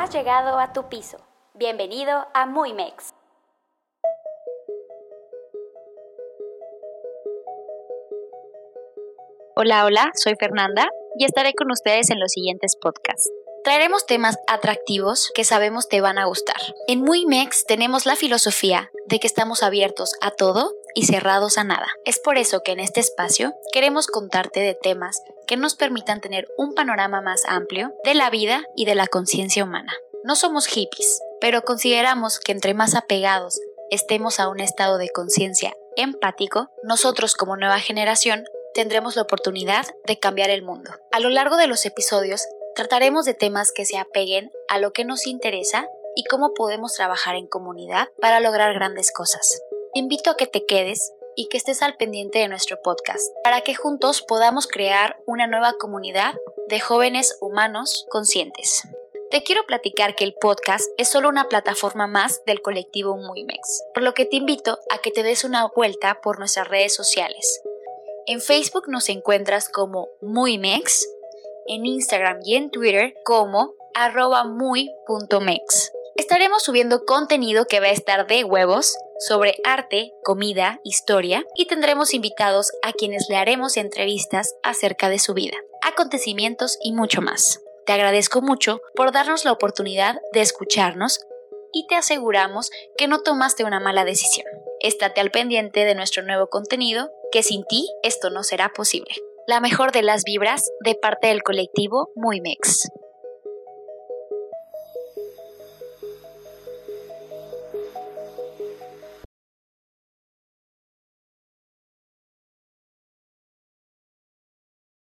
Has llegado a tu piso. Bienvenido a Muy Mex. Hola, hola, soy Fernanda y estaré con ustedes en los siguientes podcasts. Traeremos temas atractivos que sabemos te van a gustar. En Muy Mex tenemos la filosofía de que estamos abiertos a todo y cerrados a nada. Es por eso que en este espacio queremos contarte de temas que nos permitan tener un panorama más amplio de la vida y de la conciencia humana. No somos hippies, pero consideramos que entre más apegados estemos a un estado de conciencia empático, nosotros como nueva generación tendremos la oportunidad de cambiar el mundo. A lo largo de los episodios trataremos de temas que se apeguen a lo que nos interesa y cómo podemos trabajar en comunidad para lograr grandes cosas. invito a que te quedes y que estés al pendiente de nuestro podcast para que juntos podamos crear una nueva comunidad de jóvenes humanos conscientes. Te quiero platicar que el podcast es solo una plataforma más del colectivo Muymex, por lo que te invito a que te des una vuelta por nuestras redes sociales. En Facebook nos encuentras como Muymex, en Instagram y en Twitter como arroba muy.mex. Estaremos subiendo contenido que va a estar de huevos sobre arte, comida, historia y tendremos invitados a quienes le haremos entrevistas acerca de su vida, acontecimientos y mucho más. Te agradezco mucho por darnos la oportunidad de escucharnos y te aseguramos que no tomaste una mala decisión. Estate al pendiente de nuestro nuevo contenido, que sin ti esto no será posible. La mejor de las vibras de parte del colectivo Muy Mex.